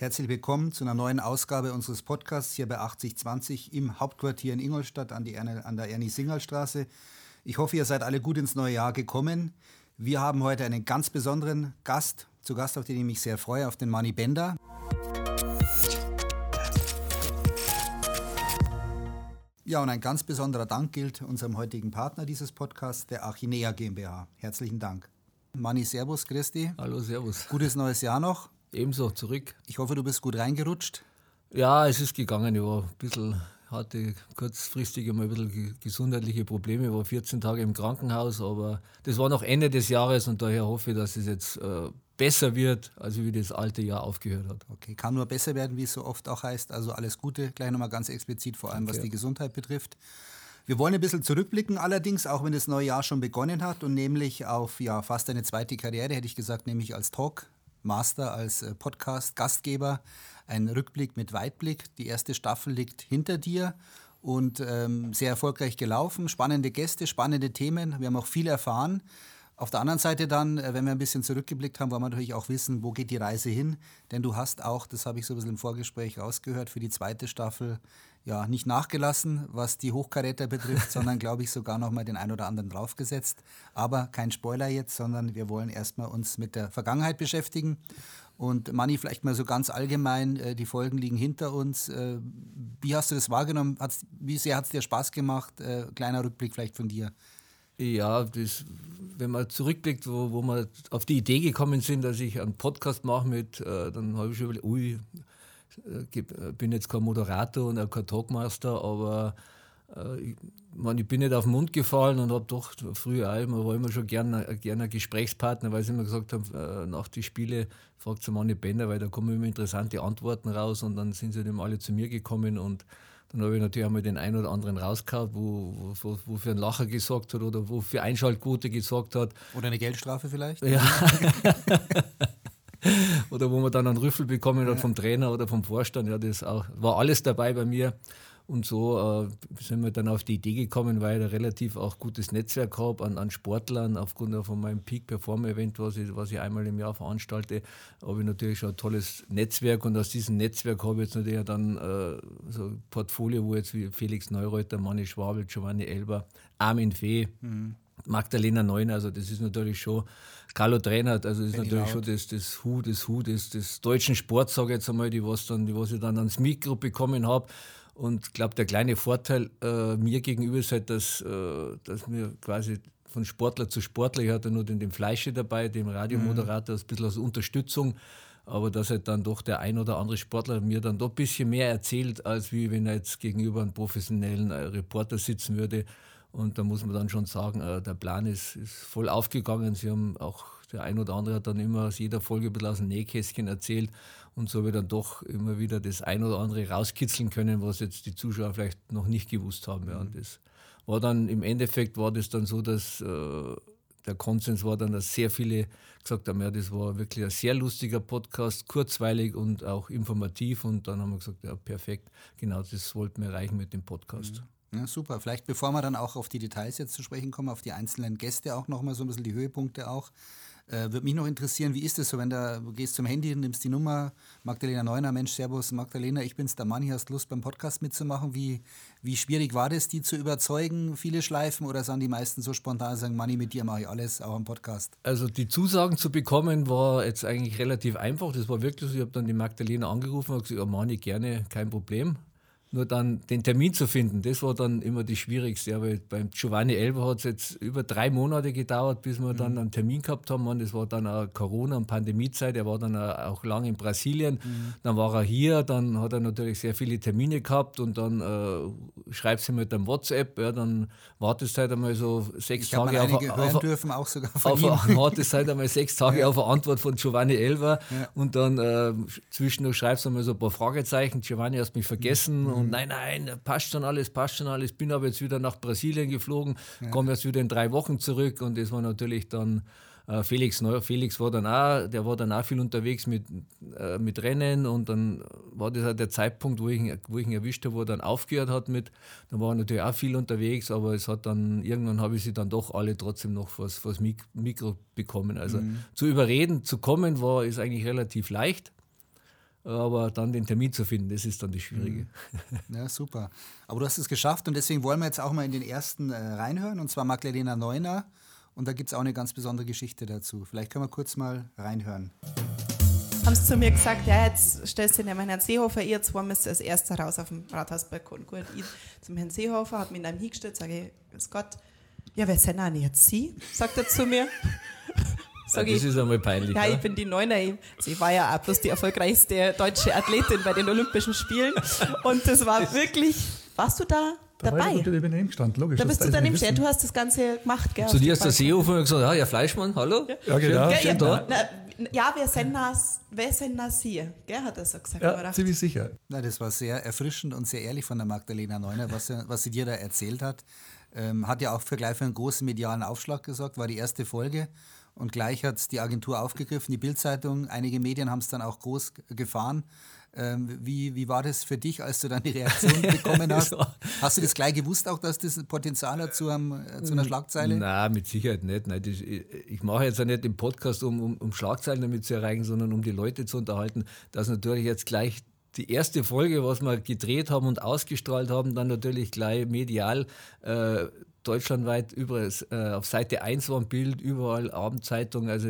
Herzlich willkommen zu einer neuen Ausgabe unseres Podcasts hier bei 8020 im Hauptquartier in Ingolstadt an, die, an der Ernie-Singal-Straße. Ich hoffe, ihr seid alle gut ins neue Jahr gekommen. Wir haben heute einen ganz besonderen Gast, zu Gast, auf den ich mich sehr freue, auf den Manny Bender. Ja, und ein ganz besonderer Dank gilt unserem heutigen Partner dieses Podcasts, der Achinea GmbH. Herzlichen Dank. Manni, Servus, Christi. Hallo, Servus. Gutes neues Jahr noch. Ebenso, zurück. Ich hoffe, du bist gut reingerutscht. Ja, es ist gegangen. Ich war ein bisschen, hatte kurzfristig einmal ein bisschen gesundheitliche Probleme, ich war 14 Tage im Krankenhaus, aber das war noch Ende des Jahres und daher hoffe ich, dass es jetzt äh, besser wird, als wie das alte Jahr aufgehört hat. Okay, kann nur besser werden, wie es so oft auch heißt. Also alles Gute, gleich nochmal ganz explizit, vor allem okay. was die Gesundheit betrifft. Wir wollen ein bisschen zurückblicken, allerdings, auch wenn das neue Jahr schon begonnen hat und nämlich auf ja, fast eine zweite Karriere, hätte ich gesagt, nämlich als Talk Master als äh, Podcast-Gastgeber. Ein Rückblick mit Weitblick. Die erste Staffel liegt hinter dir und ähm, sehr erfolgreich gelaufen. Spannende Gäste, spannende Themen. Wir haben auch viel erfahren. Auf der anderen Seite dann, äh, wenn wir ein bisschen zurückgeblickt haben, wollen wir natürlich auch wissen, wo geht die Reise hin. Denn du hast auch, das habe ich so ein bisschen im Vorgespräch rausgehört, für die zweite Staffel ja nicht nachgelassen, was die Hochkaräter betrifft, sondern glaube ich sogar noch mal den ein oder anderen draufgesetzt. Aber kein Spoiler jetzt, sondern wir wollen erstmal uns mit der Vergangenheit beschäftigen. Und Manni, vielleicht mal so ganz allgemein, äh, die Folgen liegen hinter uns. Äh, wie hast du das wahrgenommen? Hat's, wie sehr hat es dir Spaß gemacht? kleiner Rückblick vielleicht von dir. Ja, das, wenn man zurückblickt, wo, wo wir auf die Idee gekommen sind, dass ich einen Podcast mache mit, äh, dann habe ich schon überlegt, ui, äh, äh, bin jetzt kein Moderator und auch kein Talkmaster, aber äh, ich, man, ich bin nicht auf den Mund gefallen und habe doch früher auch, man war immer schon gerne gern ein Gesprächspartner, weil sie immer gesagt haben, äh, nach den Spielen fragt sie Manni Bender, weil da kommen immer interessante Antworten raus und dann sind sie dann alle zu mir gekommen und dann habe ich natürlich einmal den einen oder anderen rausgehauen, wo, wo, wo für einen Lacher gesorgt hat oder wo für Einschaltquote gesorgt hat. Oder eine Geldstrafe vielleicht? Ja. oder wo man dann einen Rüffel bekommen hat vom Trainer oder vom Vorstand. Ja, das auch, war alles dabei bei mir. Und so äh, sind wir dann auf die Idee gekommen, weil ich ein relativ auch gutes Netzwerk habe an, an Sportlern, aufgrund von meinem Peak Performer Event, was ich, was ich einmal im Jahr veranstalte, habe ich natürlich schon ein tolles Netzwerk und aus diesem Netzwerk habe ich jetzt natürlich dann äh, so ein Portfolio, wo jetzt wie Felix Neureuter, Manni Schwabel, Giovanni Elber, Armin Fee, mhm. Magdalena Neun, also das ist natürlich schon Carlo Trainer, also das ist natürlich schon das, das Hu, das Hu des, des deutschen Sports, sage ich jetzt einmal, die was, dann, die was ich dann ans Mikro bekommen habe. Und ich glaube, der kleine Vorteil äh, mir gegenüber ist halt, dass, äh, dass mir quasi von Sportler zu Sportler, ich hatte nur den, den Fleische dabei, dem Radiomoderator, mhm. ein bisschen als Unterstützung, aber dass halt dann doch der ein oder andere Sportler mir dann doch ein bisschen mehr erzählt, als wie wenn er jetzt gegenüber einem professionellen äh, Reporter sitzen würde. Und da muss man dann schon sagen, äh, der Plan ist, ist voll aufgegangen. Sie haben auch, der ein oder andere hat dann immer aus jeder Folge ein bisschen aus dem Nähkästchen erzählt. Und so habe ich dann doch immer wieder das ein oder andere rauskitzeln können, was jetzt die Zuschauer vielleicht noch nicht gewusst haben. Ja. Und das war dann im Endeffekt war das dann so, dass äh, der Konsens war dann, dass sehr viele gesagt haben, ja, das war wirklich ein sehr lustiger Podcast, kurzweilig und auch informativ. Und dann haben wir gesagt, ja, perfekt, genau das wollten wir erreichen mit dem Podcast. Mhm. Ja, super. Vielleicht bevor wir dann auch auf die Details jetzt zu sprechen kommen, auf die einzelnen Gäste auch nochmal so ein bisschen die Höhepunkte auch. Äh, Würde mich noch interessieren, wie ist es so, wenn du, du gehst zum Handy, nimmst die Nummer, Magdalena Neuner, Mensch, Servus, Magdalena, ich bin's, der Mann, hier hast Lust beim Podcast mitzumachen. Wie, wie schwierig war das, die zu überzeugen, viele Schleifen, oder sind die meisten so spontan, sagen, Manni, mit dir mache ich alles, auch am Podcast? Also die Zusagen zu bekommen war jetzt eigentlich relativ einfach. Das war wirklich so, ich habe dann die Magdalena angerufen und gesagt, ja, Manni, gerne, kein Problem. Nur dann den Termin zu finden, das war dann immer die schwierigste. Aber beim Giovanni Elber hat es jetzt über drei Monate gedauert, bis wir mhm. dann einen Termin gehabt haben. Und das war dann auch Corona- und Pandemiezeit. Er war dann auch lange in Brasilien. Mhm. Dann war er hier, dann hat er natürlich sehr viele Termine gehabt und dann äh, schreibst du mit einem WhatsApp. Ja, dann wartest du halt einmal so sechs ich Tage auf, auf, dürfen, auch sogar von auf, ihm. wartest halt einmal sechs Tage ja. auf eine Antwort von Giovanni Elber. Ja. Und dann äh, zwischendurch schreibst du einmal so ein paar Fragezeichen. Giovanni, hast mich vergessen. Mhm und nein, nein, passt schon alles, passt schon alles. Bin aber jetzt wieder nach Brasilien geflogen, ja. komme jetzt wieder in drei Wochen zurück und das war natürlich dann äh, Felix Neu. Felix war dann auch, der war dann auch viel unterwegs mit, äh, mit Rennen und dann war das halt der Zeitpunkt, wo ich, ihn, wo ich ihn erwischt habe, wo er dann aufgehört hat mit. Dann war er natürlich auch viel unterwegs, aber es hat dann, irgendwann habe ich sie dann doch alle trotzdem noch vors, vors Mikro bekommen. Also mhm. zu überreden, zu kommen, war ist eigentlich relativ leicht. Aber dann den Termin zu finden, das ist dann das Schwierige. Mhm. Ja, super. Aber du hast es geschafft und deswegen wollen wir jetzt auch mal in den ersten äh, reinhören, und zwar Magdalena Neuner. Und da gibt es auch eine ganz besondere Geschichte dazu. Vielleicht können wir kurz mal reinhören. Haben sie zu mir gesagt, ja, jetzt stellst du den Herrn Seehofer, ihr zwei müsst als Erster raus auf dem Rathausbalkon. Gut, ich zum Herrn Seehofer, habe mich in einem hingestellt, sage ich, Gott, ja, wer sind denn jetzt Sie? Sagt er zu mir. Sag ja, das ist einmal peinlich. Ja, ich bin die Neuner. Sie war ja auch bloß die erfolgreichste deutsche Athletin bei den Olympischen Spielen. Und das war wirklich. Warst du da? Da dabei. Ich unter dem gestanden, logisch. Da bist du daneben stehen, du hast das Ganze gemacht, gell? Zu dir hast der Seehofer gesagt, ja, ja, Fleischmann, hallo? Ja, ja genau. Schön, ja, na, ja, wir sind das, wir sind das hier, gell, hat er so gesagt. Ja, ziemlich sicher. Na, das war sehr erfrischend und sehr ehrlich von der Magdalena Neuner, was, was sie dir da erzählt hat. Ähm, hat ja auch für gleich für einen großen medialen Aufschlag gesorgt, war die erste Folge. Und gleich hat es die Agentur aufgegriffen, die Bildzeitung. Einige Medien haben es dann auch groß gefahren. Ähm, wie, wie war das für dich, als du dann die Reaktion bekommen hast? Hast du das gleich gewusst, auch dass das Potenzial hat zu, einem, äh, zu einer Schlagzeile? Nein, mit Sicherheit nicht. Nein, das, ich, ich mache jetzt ja nicht den Podcast, um, um, um Schlagzeilen damit zu erreichen, sondern um die Leute zu unterhalten, dass natürlich jetzt gleich die erste Folge, was wir gedreht haben und ausgestrahlt haben, dann natürlich gleich medial äh, deutschlandweit überall äh, auf Seite 1 war ein Bild, überall Abendzeitung, also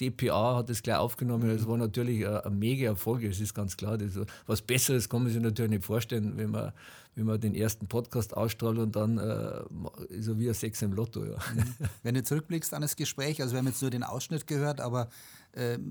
DPA hat es gleich aufgenommen. Es war natürlich ein, ein mega Erfolg, das ist ganz klar. Das, was Besseres kann man sich natürlich nicht vorstellen, wenn man, wenn man den ersten Podcast ausstrahlt und dann äh, so wie ein Sex im Lotto. Ja. Mhm. Wenn du zurückblickst an das Gespräch, also wir haben jetzt nur den Ausschnitt gehört, aber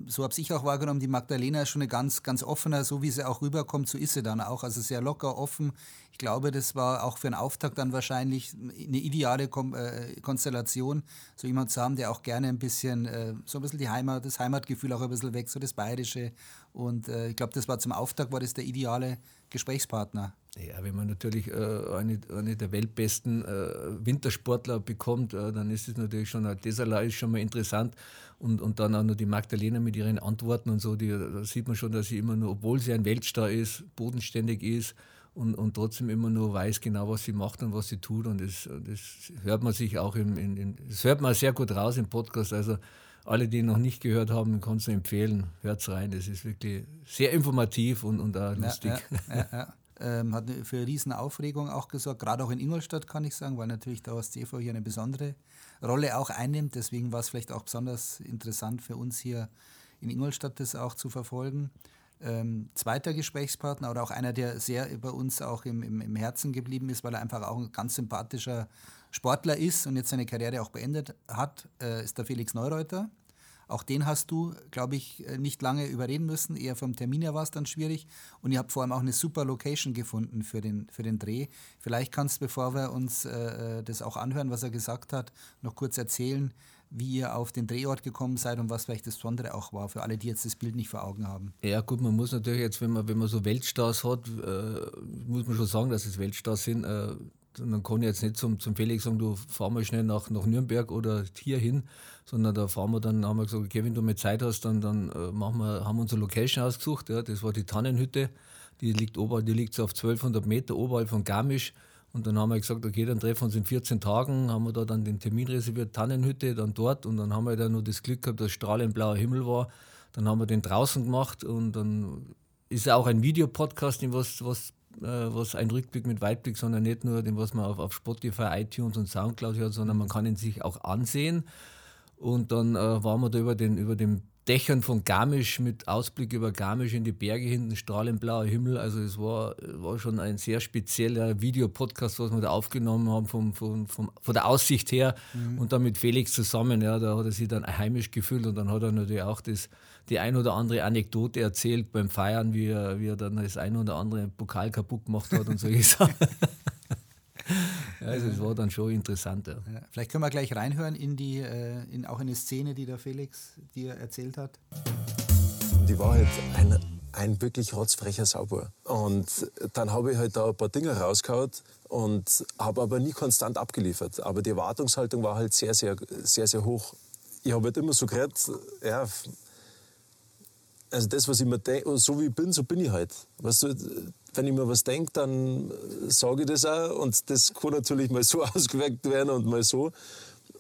so habe ich auch wahrgenommen, die Magdalena ist schon eine ganz, ganz offener, so wie sie auch rüberkommt, so ist sie dann auch. Also sehr locker, offen. Ich glaube, das war auch für einen Auftakt dann wahrscheinlich eine ideale äh, Konstellation, so jemand zu haben, der auch gerne ein bisschen, äh, so ein bisschen die Heimat, das Heimatgefühl auch ein bisschen weg, so das Bayerische. Und äh, ich glaube, das war zum Auftakt, war das der ideale Gesprächspartner. Ja, wenn man natürlich äh, eine, eine der weltbesten äh, Wintersportler bekommt, äh, dann ist es natürlich schon, das allein ist schon mal interessant. Und, und dann auch noch die Magdalena mit ihren Antworten und so, die, da sieht man schon, dass sie immer nur, obwohl sie ein Weltstar ist, bodenständig ist und, und trotzdem immer nur weiß genau, was sie macht und was sie tut. Und das, das hört man sich auch im, in, in, das hört man sehr gut raus im Podcast. Also alle, die noch nicht gehört haben, kann es empfehlen. Hört es rein. Das ist wirklich sehr informativ und, und auch lustig. Ja, ja, ja, ähm, hat für riesen Aufregung auch gesorgt, gerade auch in Ingolstadt kann ich sagen, weil natürlich der OSCV hier eine besondere Rolle auch einnimmt. Deswegen war es vielleicht auch besonders interessant für uns hier in Ingolstadt das auch zu verfolgen. Ähm, zweiter Gesprächspartner oder auch einer, der sehr über uns auch im, im, im, Herzen geblieben ist, weil er einfach auch ein ganz sympathischer Sportler ist und jetzt seine Karriere auch beendet hat, äh, ist der Felix Neureuter. Auch den hast du, glaube ich, äh, nicht lange überreden müssen. Eher vom Termin her war es dann schwierig. Und ihr habt vor allem auch eine super Location gefunden für den, für den Dreh. Vielleicht kannst du, bevor wir uns äh, äh, das auch anhören, was er gesagt hat, noch kurz erzählen, wie ihr auf den Drehort gekommen seid und was vielleicht das Besondere auch war, für alle, die jetzt das Bild nicht vor Augen haben. Ja gut, man muss natürlich jetzt, wenn man, wenn man so Weltstars hat, äh, muss man schon sagen, dass es Weltstars sind. Äh, dann kann ich jetzt nicht zum, zum Felix sagen, du fahr mal schnell nach, nach Nürnberg oder hier hin, sondern da fahren wir dann, haben wir gesagt, okay, wenn du mehr Zeit hast, dann, dann äh, machen wir, haben wir unsere Location ausgesucht. Ja, das war die Tannenhütte, die liegt, ober, die liegt so auf 1200 Meter oberhalb von Garmisch. Und dann haben wir gesagt, okay, dann treffen wir uns in 14 Tagen, haben wir da dann den Termin reserviert, Tannenhütte, dann dort. Und dann haben wir dann nur das Glück gehabt, dass strahlend blauer Himmel war. Dann haben wir den draußen gemacht und dann ist auch ein Videopodcast, was, was äh, was ein Rückblick mit Weitblick, sondern nicht nur den, was man auf, auf Spotify, iTunes und Soundcloud hört, sondern man kann ihn sich auch ansehen. Und dann äh, waren wir da über den, über den Dächern von Garmisch mit Ausblick über Garmisch in die Berge hinten, strahlend blauer Himmel. Also es war, war schon ein sehr spezieller Videopodcast, was wir da aufgenommen haben vom, vom, vom, von der Aussicht her mhm. und dann mit Felix zusammen. Ja, da hat er sich dann heimisch gefühlt und dann hat er natürlich auch das die ein oder andere Anekdote erzählt beim Feiern, wie er, wie er dann das ein oder andere Pokal kaputt gemacht hat und solche Sachen. Also es war dann schon interessant. Ja. Ja, vielleicht können wir gleich reinhören in die, äh, in, auch in die Szene, die der Felix dir erzählt hat. Die war halt ein, ein wirklich rotzfrecher Sauber. Und dann habe ich halt da ein paar Dinge rausgehauen und habe aber nie konstant abgeliefert. Aber die Erwartungshaltung war halt sehr, sehr, sehr, sehr hoch. Ich habe halt immer so geredet, ja, also das, was ich mir denke, so wie ich bin, so bin ich halt. Weißt du, wenn ich mir was denke, dann sage ich das auch und das kann natürlich mal so ausgeweckt werden und mal so.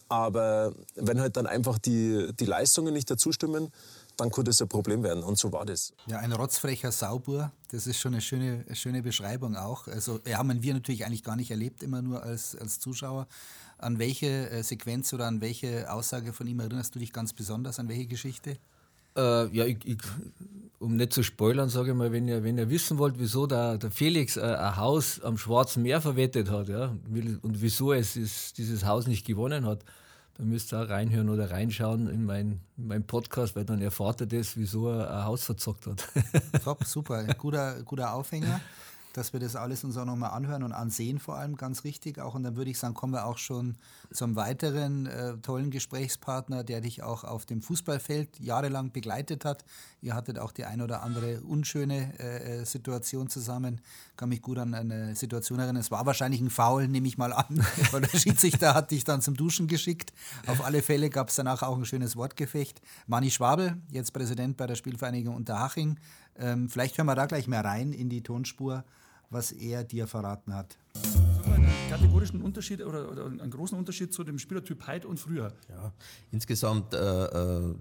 Aber wenn halt dann einfach die, die Leistungen nicht dazu stimmen, dann könnte es ein Problem werden. Und so war das. Ja, ein rotzfrecher Saubur, das ist schon eine schöne, schöne Beschreibung auch. Also, ja, haben wir natürlich eigentlich gar nicht erlebt, immer nur als, als Zuschauer. An welche äh, Sequenz oder an welche Aussage von ihm erinnerst du dich ganz besonders? An welche Geschichte? Äh, ja, ich, ich, um nicht zu spoilern, sage ich mal, wenn ihr, wenn ihr wissen wollt, wieso der, der Felix äh, ein Haus am Schwarzen Meer verwettet hat ja, und wieso es ist, dieses Haus nicht gewonnen hat, dann müsst ihr auch reinhören oder reinschauen in meinen mein Podcast, weil dann erfahrt ihr das, wieso er ein Haus verzockt hat. Top, super, guter, guter Aufhänger dass wir das alles uns auch nochmal anhören und ansehen, vor allem ganz richtig auch. Und dann würde ich sagen, kommen wir auch schon zum weiteren äh, tollen Gesprächspartner, der dich auch auf dem Fußballfeld jahrelang begleitet hat. Ihr hattet auch die ein oder andere unschöne äh, äh Situation zusammen. Kann mich gut an eine Situation erinnern. Es war wahrscheinlich ein Foul, nehme ich mal an, weil der Schiedsrichter hat dich dann zum Duschen geschickt. Auf alle Fälle gab es danach auch ein schönes Wortgefecht. Mani Schwabel, jetzt Präsident bei der Spielvereinigung Unterhaching. Ähm, vielleicht hören wir da gleich mal rein in die Tonspur was er dir verraten hat. Einen kategorischen Unterschied oder, oder, einen großen Unterschied zu dem Spielertyp heute und früher? Ja, insgesamt äh, äh,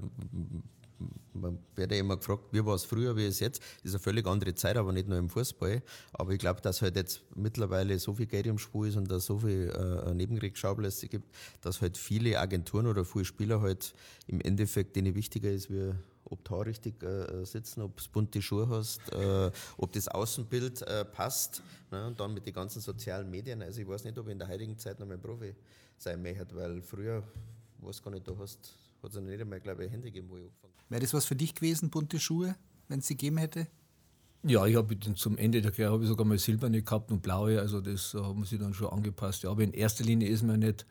man wird ja immer gefragt, wie war es früher, wie ist es jetzt. Das ist eine völlig andere Zeit, aber nicht nur im Fußball. Aber ich glaube, dass halt jetzt mittlerweile so viel Geld im Spiel ist und dass so viel äh, Nebenkriegsschauplätze gibt, dass halt viele Agenturen oder viele Spieler halt im Endeffekt denen wichtiger ist, wie ob da richtig äh, sitzen, ob du bunte Schuhe hast, äh, ob das Außenbild äh, passt. Ne? Und dann mit den ganzen sozialen Medien. Also ich weiß nicht, ob ich in der heutigen Zeit noch mein Profi sein möchte, weil früher, weiß gar nicht, du hast, hat es noch nicht einmal, glaube ich, Hände gegeben, wo ich angefangen habe. Wäre das was für dich gewesen, bunte Schuhe, wenn es sie gegeben hätte? Ja, ich habe zum Ende der Karriere ich sogar mal silberne gehabt und blaue, also das haben sie dann schon angepasst. Ja, aber in erster Linie ist mir nicht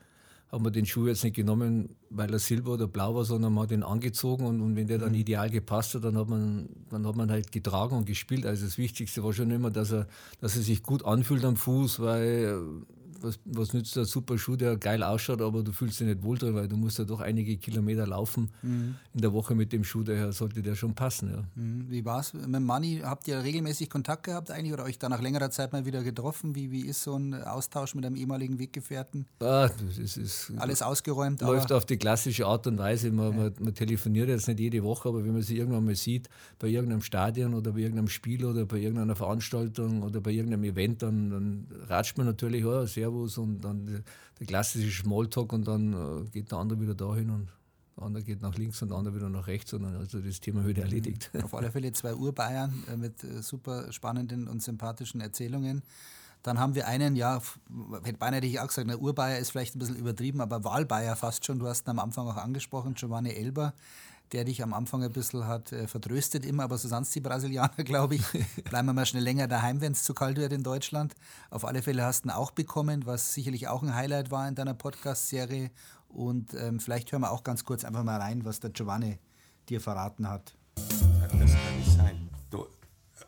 haben wir den Schuh jetzt nicht genommen, weil er silber oder blau war, sondern man hat ihn angezogen und, und wenn der dann mhm. ideal gepasst hat, dann hat, man, dann hat man halt getragen und gespielt. Also das Wichtigste war schon immer, dass er, dass er sich gut anfühlt am Fuß, weil was, was nützt der super Schuh, der geil ausschaut, aber du fühlst dich nicht wohl drin, weil du musst ja doch einige Kilometer laufen mhm. in der Woche mit dem Schuh, daher sollte der schon passen. Ja. Mhm. Wie war es mit Manni? Habt ihr regelmäßig Kontakt gehabt eigentlich oder euch da nach längerer Zeit mal wieder getroffen? Wie, wie ist so ein Austausch mit einem ehemaligen Weggefährten? Ah, das ist, Alles ausgeräumt? Läuft auf die klassische Art und Weise. Man, ja. man, man, telefoniert jetzt nicht jede Woche, aber wenn man sie irgendwann mal sieht, bei irgendeinem Stadion oder bei irgendeinem Spiel oder bei irgendeiner Veranstaltung oder bei irgendeinem Event, dann, dann ratscht man natürlich, oh, Servus und dann der klassische Smalltalk und dann äh, geht der andere wieder dahin und der andere geht nach links und der andere wieder nach rechts und dann also das Thema wird erledigt. Auf alle Fälle zwei Urbayern äh, mit äh, super spannenden und sympathischen Erzählungen. Dann haben wir einen, ja, hätte beinahe ich auch gesagt, der Urbayer ist vielleicht ein bisschen übertrieben, aber Wahlbayer fast schon. Du hast ihn am Anfang auch angesprochen, Giovanni Elber der dich am Anfang ein bisschen hat äh, vertröstet immer, aber so sonst die Brasilianer, glaube ich, bleiben wir mal schnell länger daheim, wenn es zu kalt wird in Deutschland. Auf alle Fälle hast du ihn auch bekommen, was sicherlich auch ein Highlight war in deiner Podcast-Serie. Und ähm, vielleicht hören wir auch ganz kurz einfach mal rein, was der Giovanni dir verraten hat. Das kann nicht sein. Du,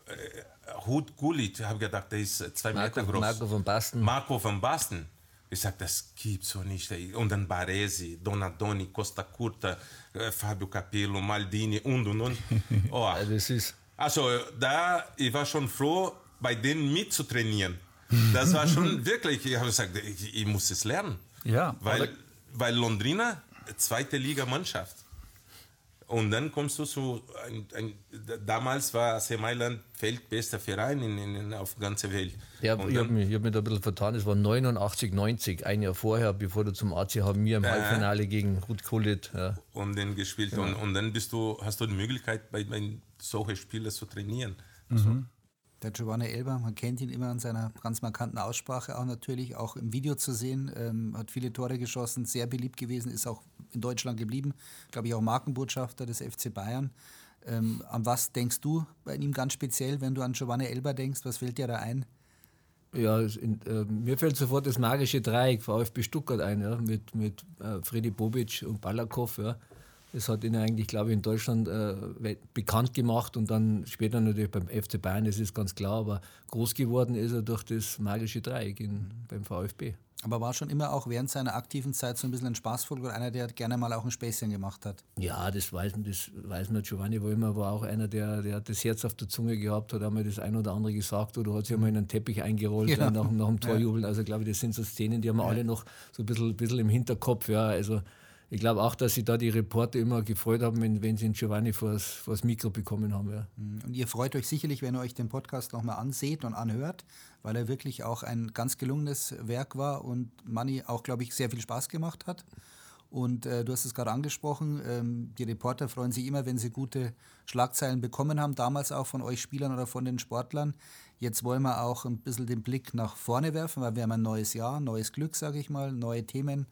äh, Hut Gullit, habe gedacht, der ist zwei Marco, Meter groß. Marco von Basten. Marco von Basten. Ich sage, das gibt's so nicht. Und dann Baresi, Donadoni, Costa Curta, äh, Fabio Capello, Maldini und und und. Oh. das ist also da, ich war schon froh, bei denen mitzutrainieren. Das war schon wirklich, ich habe gesagt, ich, ich, muss es lernen. Ja. Weil, weil Londrina, zweite Liga-Mannschaft. Und dann kommst du zu, ein, ein, damals war AC Mailand weltbester Verein in, in, auf der ganzen Welt. Ja, ich habe mich, hab mich da ein bisschen vertan, es war 89, 90, ein Jahr vorher, bevor du zum AC haben wir im äh, Halbfinale gegen Ruth Kullit. Ja. Und dann gespielt. Ja. Und, und dann bist du, hast du die Möglichkeit, bei, bei solchen Spielen zu trainieren. Mhm. Also, der Giovanni Elber, man kennt ihn immer an seiner ganz markanten Aussprache auch natürlich, auch im Video zu sehen, ähm, hat viele Tore geschossen, sehr beliebt gewesen, ist auch in Deutschland geblieben, glaube ich auch Markenbotschafter des FC Bayern. Ähm, an was denkst du bei ihm ganz speziell, wenn du an Giovanni Elber denkst? Was fällt dir da ein? Ja, in, äh, mir fällt sofort das magische Dreieck VfB Stuttgart ein, ja, mit, mit äh, Freddy Bobic und Balakow. Ja. Das hat ihn eigentlich, glaube ich, in Deutschland äh, bekannt gemacht und dann später natürlich beim FC Bayern, das ist ganz klar, aber groß geworden ist er durch das magische Dreieck in, beim VfB. Aber war schon immer auch während seiner aktiven Zeit so ein bisschen ein Spaßvogel einer, der gerne mal auch ein Späßchen gemacht hat? Ja, das weiß, das weiß man. Giovanni Wollmer war auch einer, der, der hat das Herz auf der Zunge gehabt, hat einmal das ein oder andere gesagt oder hat sich einmal in einen Teppich eingerollt ja. nach, nach dem Torjubeln. Also, glaube ich, das sind so Szenen, die haben wir ja. alle noch so ein bisschen, bisschen im Hinterkopf. Ja, also ich glaube auch, dass sich da die Reporter immer gefreut haben, wenn, wenn sie den Giovanni vors, vors Mikro bekommen haben. Ja. Mhm. Und ihr freut euch sicherlich, wenn ihr euch den Podcast nochmal anseht und anhört, weil er wirklich auch ein ganz gelungenes Werk war und Manni auch, glaube ich, sehr viel Spaß gemacht hat. Und äh, du hast es gerade angesprochen, ähm, die Reporter freuen sich immer, wenn sie gute Schlagzeilen bekommen haben, damals auch von euch Spielern oder von den Sportlern. Jetzt wollen wir auch ein bisschen den Blick nach vorne werfen, weil wir haben ein neues Jahr, neues Glück, sage ich mal, neue Themen,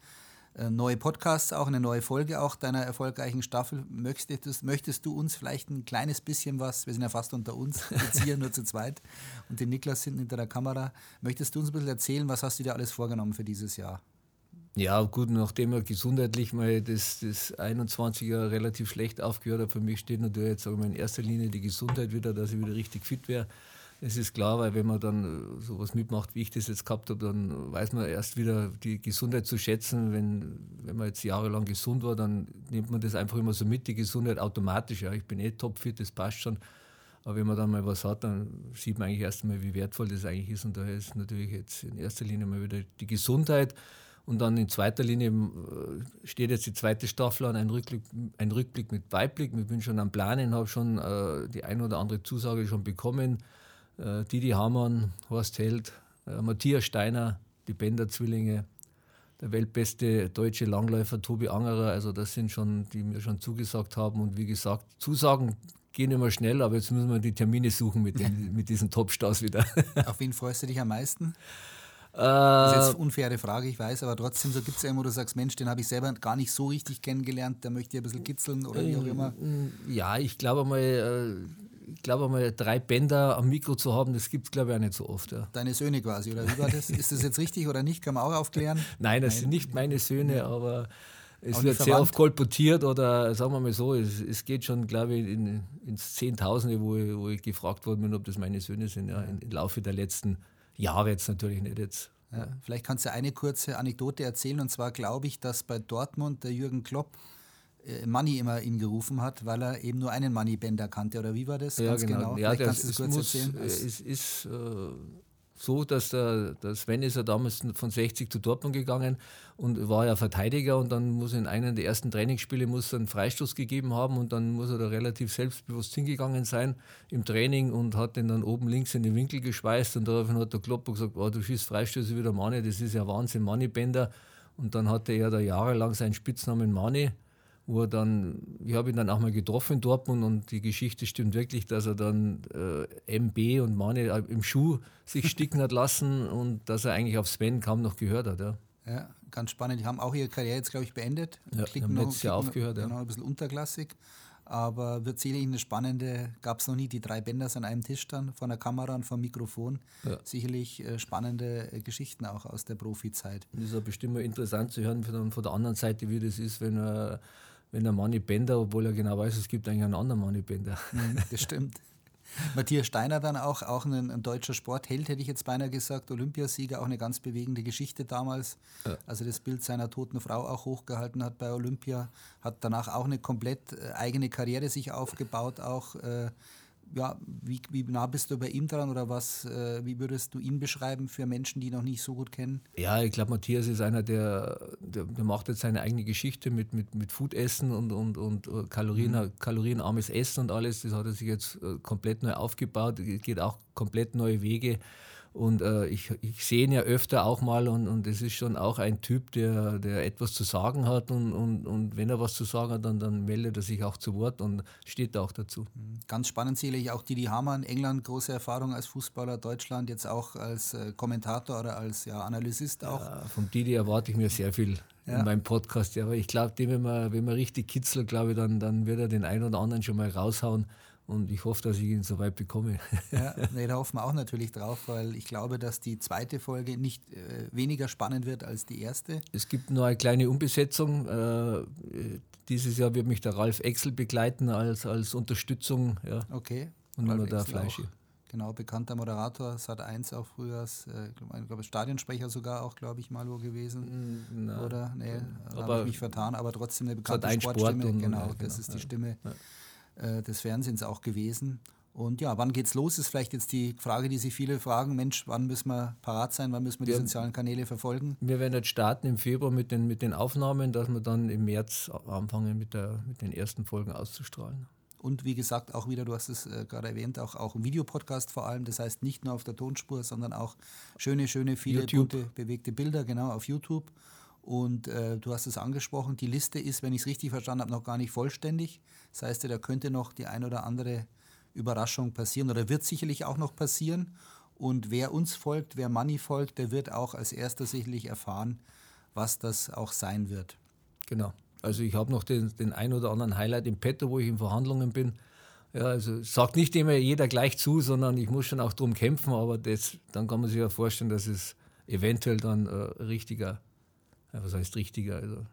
neue Podcasts, auch eine neue Folge auch deiner erfolgreichen Staffel. Möchtest, möchtest du uns vielleicht ein kleines bisschen was, wir sind ja fast unter uns, jetzt hier nur zu zweit und den Niklas hinten hinter der Kamera, möchtest du uns ein bisschen erzählen, was hast du dir alles vorgenommen für dieses Jahr? Ja, gut, nachdem er gesundheitlich mal das, das 21er relativ schlecht aufgehört hat, für mich steht natürlich jetzt in erster Linie die Gesundheit wieder, dass ich wieder richtig fit wäre. Es ist klar, weil wenn man dann sowas mitmacht, wie ich das jetzt gehabt habe, dann weiß man erst wieder die Gesundheit zu schätzen. Wenn, wenn man jetzt jahrelang gesund war, dann nimmt man das einfach immer so mit, die Gesundheit automatisch. Ja, ich bin eh topfit, das passt schon. Aber wenn man dann mal was hat, dann sieht man eigentlich erst einmal, wie wertvoll das eigentlich ist. Und daher ist natürlich jetzt in erster Linie mal wieder die Gesundheit. Und dann in zweiter Linie äh, steht jetzt die zweite Staffel an, ein Rückblick, ein Rückblick mit Beiblick. Ich bin schon am Planen, habe schon äh, die ein oder andere Zusage schon bekommen. Äh, Didi Hamann, Horst Held, äh, Matthias Steiner, die Bender-Zwillinge, der weltbeste deutsche Langläufer Tobi Angerer. Also das sind schon, die mir schon zugesagt haben. Und wie gesagt, Zusagen gehen immer schnell, aber jetzt müssen wir die Termine suchen mit, den, mit diesen Top-Stars wieder. Auf wen freust du dich am meisten? Das ist jetzt eine unfaire Frage, ich weiß, aber trotzdem so gibt es ja immer, wo du sagst, Mensch, den habe ich selber gar nicht so richtig kennengelernt, da möchte ich ein bisschen kitzeln oder wie auch immer. Ja, ich glaube mal, äh, glaube mal, drei Bänder am Mikro zu haben, das gibt es, glaube ich, auch nicht so oft. Ja. Deine Söhne quasi, oder wie war das? Ist das jetzt richtig oder nicht? Kann man auch aufklären? Nein, das Nein. sind nicht meine Söhne, aber es wird sehr oft kolportiert oder sagen wir mal so, es, es geht schon, glaube ich, in, ins Zehntausende, wo ich, wo ich gefragt worden bin, ob das meine Söhne sind, ja, im Laufe der letzten Jahre. Jetzt natürlich nicht jetzt. Ja, vielleicht kannst du eine kurze Anekdote erzählen. Und zwar glaube ich, dass bei Dortmund der Jürgen Klopp Money immer ihn gerufen hat, weil er eben nur einen Money-Bänder kannte. Oder wie war das? Ja, Ganz genau. genau. Ja, das, kannst du das kurz muss, erzählen? Es ist äh, so, dass der, der Sven ist ja damals von 60 zu Dortmund gegangen und war ja Verteidiger und dann muss er in einem der ersten Trainingsspiele muss er einen Freistoß gegeben haben und dann muss er da relativ selbstbewusst hingegangen sein im Training und hat den dann oben links in den Winkel geschweißt und daraufhin hat der Klopper gesagt, oh, du schießt Freistöße wieder Mani, das ist ja Wahnsinn, Mani-Bänder und dann hatte er da jahrelang seinen Spitznamen Mani wo er dann, ich habe ihn dann auch mal getroffen in Dortmund und die Geschichte stimmt wirklich, dass er dann äh, MB und Mane äh, im Schuh sich sticken hat lassen und dass er eigentlich auf Sven kaum noch gehört hat. Ja, ja ganz spannend. Die haben auch ihre Karriere jetzt, glaube ich, beendet. Ja, haben noch, letztes Jahr aufgehört. Ja. Genau, ein bisschen unterklassig. Aber wird sicherlich eine spannende, gab es noch nie die drei Bänder an einem Tisch dann, von der Kamera und vom Mikrofon. Ja. Sicherlich äh, spannende äh, Geschichten auch aus der Profizeit. Das ist ja bestimmt mal interessant zu hören von, von der anderen Seite, wie das ist, wenn er wenn der Manni Bender, obwohl er genau weiß, es gibt eigentlich einen anderen Manni Bender. Mhm, das stimmt. Matthias Steiner dann auch, auch ein, ein, deutscher Sportheld, hätte ich jetzt beinahe gesagt, Olympiasieger, auch eine ganz bewegende Geschichte damals. Ja. Also das Bild seiner toten Frau auch hochgehalten hat bei Olympia, hat danach auch eine komplett äh, eigene Karriere sich aufgebaut, auch äh, ja, wie, wie nah bist du bei ihm dran oder was, äh, wie würdest du ihn beschreiben für Menschen, die ihn noch nicht so gut kennen? Ja, ich glaube, Matthias ist einer, der, der, der, macht jetzt seine eigene Geschichte mit, mit, mit Foodessen und, und, und äh, Kalorien, mhm. kalorienarmes Essen und alles. Das hat er sich jetzt äh, komplett neu aufgebaut, geht auch komplett neue Wege. Und äh, ich, ich sehe ihn ja öfter auch mal und, und es ist schon auch ein Typ, der, der etwas zu sagen hat und, und, und wenn er was zu sagen hat, dann, dann meldet er sich auch zu Wort und steht auch dazu. Ganz spannend sehe ich auch Didi Hamann, England, große Erfahrung als Fußballer, Deutschland jetzt auch als äh, Kommentator oder als ja, Analysist auch. Ja, vom Didi erwarte ich mir sehr viel ja. in meinem Podcast. Ja, aber ich glaube, wenn man, wenn man richtig kitzelt, glaube ich, dann, dann wird er den einen oder anderen schon mal raushauen. Und ich hoffe, dass ich ihn so weit bekomme. Ja, da hoffen wir auch natürlich drauf, weil ich glaube, dass die zweite Folge nicht äh, weniger spannend wird als die erste. Es gibt nur eine kleine Umbesetzung. Äh, dieses Jahr wird mich der Ralf Exel begleiten als, als Unterstützung. Ja. Okay. Und nur der Fleisch. Genau, bekannter Moderator, Sat 1 auch früher, als, äh, ich glaube, Stadionsprecher sogar auch, glaube ich, mal wo gewesen. Mm, na, Oder? Nee, habe ich mich vertan, aber trotzdem eine bekannte Sportstimme. Sport genau, das genau, ist die Stimme. Ja äh, des Fernsehens auch gewesen. Und ja, wann geht's los, ist vielleicht jetzt die Frage, die sich viele fragen. Mensch, wann müssen wir parat sein, wann müssen wir die wir, sozialen Kanäle verfolgen? Wir werden jetzt starten im Februar mit den, mit den Aufnahmen, dass wir dann im März anfangen mit, der, mit den ersten Folgen auszustrahlen. Und wie gesagt, auch wieder, du hast es äh, gerade erwähnt, auch, auch ein Videopodcast vor allem. Das heißt nicht nur auf der Tonspur, sondern auch schöne, schöne, viele YouTube. bunte, bewegte Bilder, genau, auf YouTube. Und äh, du hast es angesprochen, die Liste ist, wenn ich es richtig verstanden habe, noch gar nicht vollständig. Das heißt, da könnte noch die ein oder andere Überraschung passieren oder wird sicherlich auch noch passieren. Und wer uns folgt, wer Money folgt, der wird auch als erster sicherlich erfahren, was das auch sein wird. Genau. Also ich habe noch den, den ein oder anderen Highlight im Petto, wo ich in Verhandlungen bin. Ja, also sagt nicht immer jeder gleich zu, sondern ich muss schon auch drum kämpfen, aber das, dann kann man sich ja vorstellen, dass es eventuell dann äh, richtiger, was heißt richtiger, also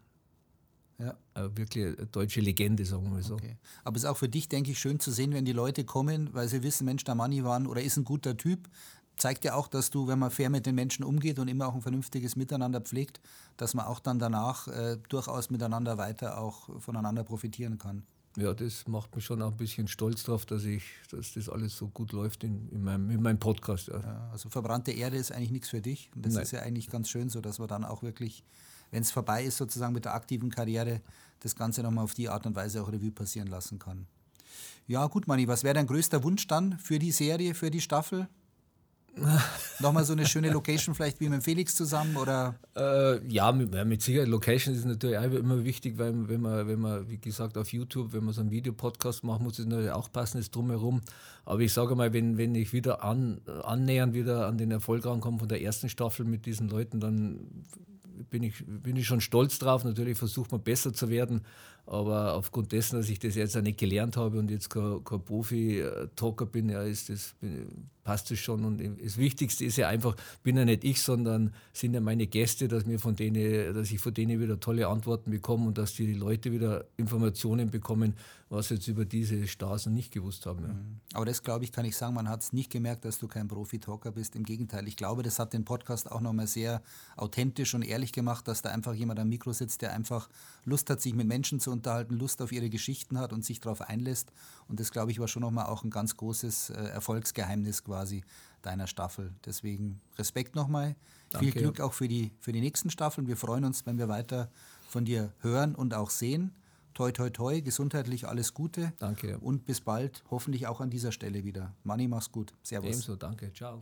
ja. Äh, wirklich eine deutsche Legende, sagen wir mal so. Okay. Aber es ist auch für dich, denke ich, schön zu sehen, wenn die Leute kommen, weil sie wissen, Mensch, der Manni war oder ist ein guter Typ. Zeigt ja auch, dass du, wenn man fair mit den Menschen umgeht und immer auch ein vernünftiges Miteinander pflegt, dass man auch dann danach äh, durchaus miteinander weiter auch voneinander profitieren kann. Ja, das macht mich schon auch ein bisschen stolz drauf, dass ich, dass das alles so gut läuft in, in, meinem, in meinem Podcast. Ja. Ja, also verbrannte Erde ist eigentlich nichts für dich. Und das Nein. ist ja eigentlich ganz schön so, dass man dann auch wirklich wenn es vorbei ist, sozusagen mit der aktiven Karriere, das Ganze nochmal auf die Art und Weise auch Revue passieren lassen kann. Ja, gut, Manni, was wäre dein größter Wunsch dann für die Serie, für die Staffel? Nochmal so eine schöne Location vielleicht wie mit Felix zusammen oder? Äh, ja, mit, mit, Sicherheit. Location ist natürlich immer wichtig, weil wenn man, wenn man, wie gesagt, auf YouTube, wenn man so einen Videopodcast macht, muss es natürlich auch passen, ist drumherum. Aber ich sage mal, wenn, wenn ich wieder an, annähernd wieder an den Erfolg rankomme von der ersten Staffel mit diesen Leuten, dann bin ich, bin ich schon stolz drauf. Natürlich versucht man besser zu werden, aber aufgrund dessen, dass ich das jetzt auch nicht gelernt habe und jetzt kein, kein Profi-Talker bin, ja, ist das, passt es schon. Und das Wichtigste ist ja einfach, bin ja nicht ich, sondern sind ja meine Gäste, dass, mir von denen, dass ich von denen wieder tolle Antworten bekomme und dass die Leute wieder Informationen bekommen, was jetzt über diese Stars nicht gewusst haben. Ja. Mhm. Aber das, glaube ich, kann ich sagen, man hat es nicht gemerkt, dass du kein Profi-Talker bist. Im Gegenteil, ich glaube, das hat den Podcast auch nochmal sehr authentisch und ehrlich gemacht, dass da einfach jemand am Mikro sitzt, der einfach Lust hat, sich mit Menschen zu unterhalten, Lust auf ihre Geschichten hat und sich darauf einlässt. Und das, glaube ich, war schon nochmal auch ein ganz großes äh, Erfolgsgeheimnis quasi deiner Staffel. Deswegen Respekt nochmal. Viel Glück auch für die, für die nächsten Staffeln. Wir freuen uns, wenn wir weiter von dir hören und auch sehen. Toi, toi, toi, gesundheitlich alles Gute. Danke. Und bis bald, hoffentlich auch an dieser Stelle wieder. Manni, mach's gut. Servus. Ebenso, danke. Ciao.